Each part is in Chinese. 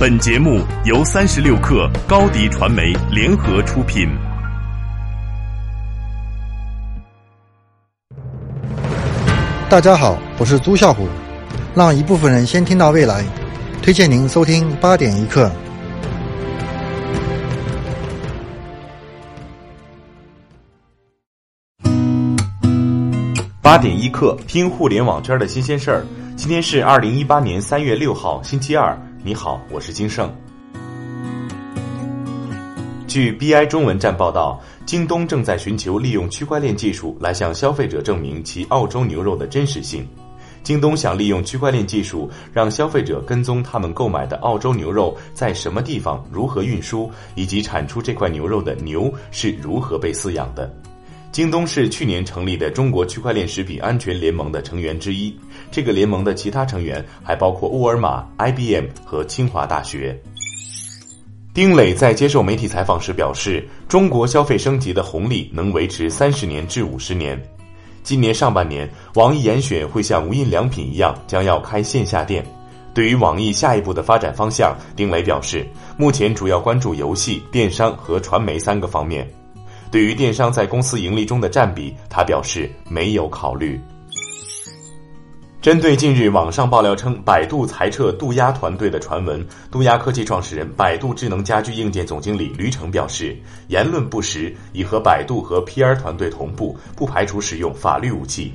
本节目由三十六克高低传媒联合出品。大家好，我是朱啸虎，让一部分人先听到未来，推荐您收听八点一刻。八点一刻，听互联网圈的新鲜事儿。今天是二零一八年三月六号，星期二。你好，我是金盛。据 BI 中文站报道，京东正在寻求利用区块链技术来向消费者证明其澳洲牛肉的真实性。京东想利用区块链技术，让消费者跟踪他们购买的澳洲牛肉在什么地方、如何运输，以及产出这块牛肉的牛是如何被饲养的。京东是去年成立的中国区块链食品安全联盟的成员之一。这个联盟的其他成员还包括沃尔玛、IBM 和清华大学。丁磊在接受媒体采访时表示，中国消费升级的红利能维持三十年至五十年。今年上半年，网易严选会像无印良品一样，将要开线下店。对于网易下一步的发展方向，丁磊表示，目前主要关注游戏、电商和传媒三个方面。对于电商在公司盈利中的占比，他表示没有考虑。针对近日网上爆料称百度裁撤杜鸦团队的传闻，杜鸦科技创始人、百度智能家居硬件总经理吕成表示，言论不实，已和百度和 PR 团队同步，不排除使用法律武器。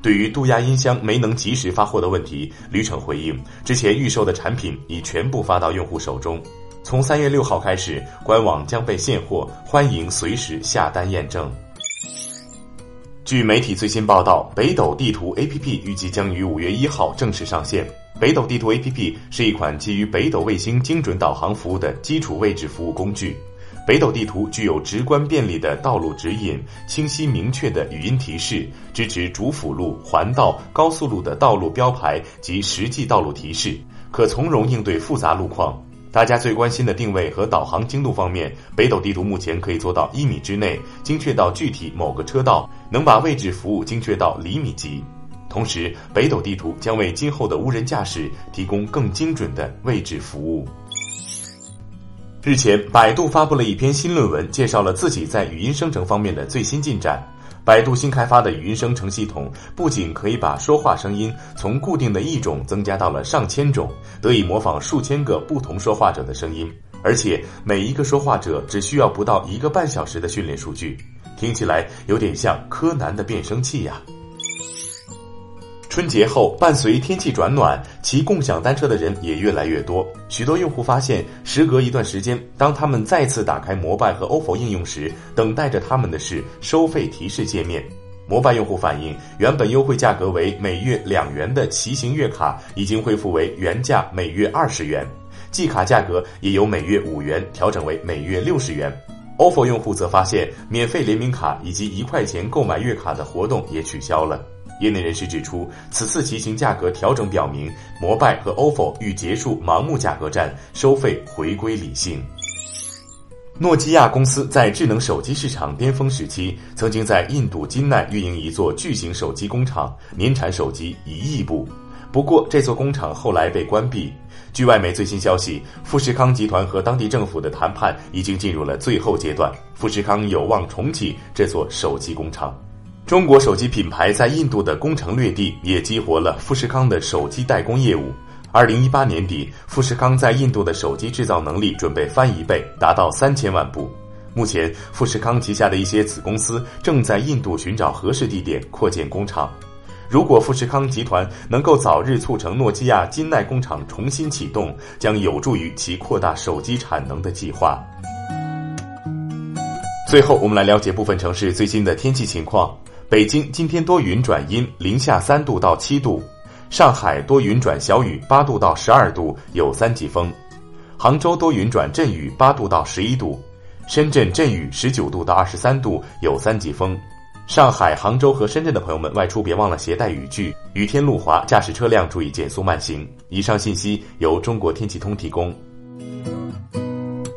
对于杜鸦音箱没能及时发货的问题，吕成回应，之前预售的产品已全部发到用户手中。从三月六号开始，官网将被现货，欢迎随时下单验证。据媒体最新报道，北斗地图 APP 预计将于五月一号正式上线。北斗地图 APP 是一款基于北斗卫星精准导航服务的基础位置服务工具。北斗地图具有直观便利的道路指引、清晰明确的语音提示，支持主辅路、环道、高速路的道路标牌及实际道路提示，可从容应对复杂路况。大家最关心的定位和导航精度方面，北斗地图目前可以做到一米之内，精确到具体某个车道，能把位置服务精确到厘米级。同时，北斗地图将为今后的无人驾驶提供更精准的位置服务。日前，百度发布了一篇新论文，介绍了自己在语音生成方面的最新进展。百度新开发的语音生成系统不仅可以把说话声音从固定的一种增加到了上千种，得以模仿数千个不同说话者的声音，而且每一个说话者只需要不到一个半小时的训练数据，听起来有点像柯南的变声器呀。春节后，伴随天气转暖，骑共享单车的人也越来越多。许多用户发现，时隔一段时间，当他们再次打开摩拜和 ofo 应用时，等待着他们的是收费提示界面。摩拜用户反映，原本优惠价格为每月两元的骑行月卡，已经恢复为原价每月二十元，季卡价格也由每月五元调整为每月六十元。ofo 用户则发现，免费联名卡以及一块钱购买月卡的活动也取消了。业内人士指出，此次骑行价格调整表明，摩拜和 ofo 欲结束盲目价格战，收费回归理性。诺基亚公司在智能手机市场巅峰时期，曾经在印度金奈运营一座巨型手机工厂，年产手机一亿部。不过，这座工厂后来被关闭。据外媒最新消息，富士康集团和当地政府的谈判已经进入了最后阶段，富士康有望重启这座手机工厂。中国手机品牌在印度的攻城略地，也激活了富士康的手机代工业务。二零一八年底，富士康在印度的手机制造能力准备翻一倍，达到三千万部。目前，富士康旗下的一些子公司正在印度寻找合适地点扩建工厂。如果富士康集团能够早日促成诺基亚金奈工厂重新启动，将有助于其扩大手机产能的计划。最后，我们来了解部分城市最新的天气情况。北京今天多云转阴，零下三度到七度；上海多云转小雨，八度到十二度，有三级风；杭州多云转阵雨，八度到十一度；深圳阵雨，十九度到二十三度，有三级风。上海、杭州和深圳的朋友们外出别忘了携带雨具，雨天路滑，驾驶车辆注意减速慢行。以上信息由中国天气通提供。